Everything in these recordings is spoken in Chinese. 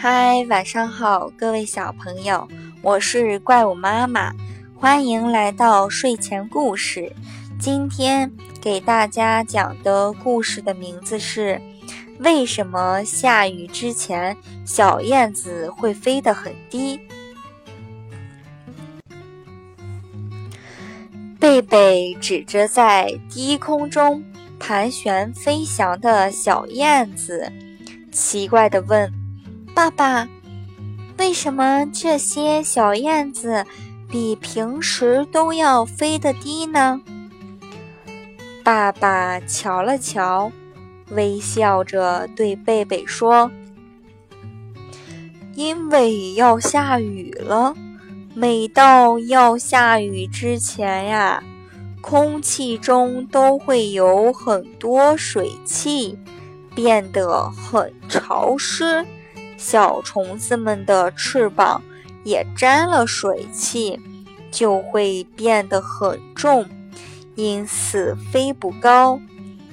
嗨，晚上好，各位小朋友，我是怪物妈妈，欢迎来到睡前故事。今天给大家讲的故事的名字是：为什么下雨之前小燕子会飞得很低？贝贝指着在低空中。盘旋飞翔的小燕子，奇怪地问：“爸爸，为什么这些小燕子比平时都要飞得低呢？”爸爸瞧了瞧，微笑着对贝贝说：“因为要下雨了，每到要下雨之前呀。”空气中都会有很多水汽，变得很潮湿。小虫子们的翅膀也沾了水汽，就会变得很重，因此飞不高。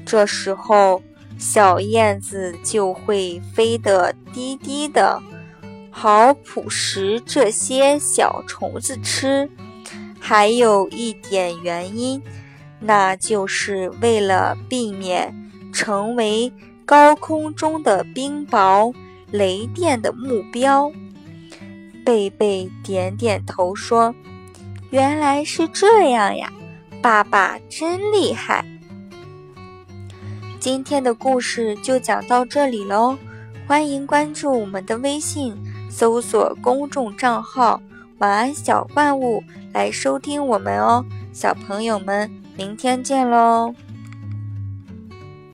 这时候，小燕子就会飞得低低的，好捕食这些小虫子吃。还有一点原因，那就是为了避免成为高空中的冰雹、雷电的目标。贝贝点点头说：“原来是这样呀，爸爸真厉害。”今天的故事就讲到这里喽，欢迎关注我们的微信，搜索公众账号。晚安，小怪物，来收听我们哦，小朋友们，明天见喽。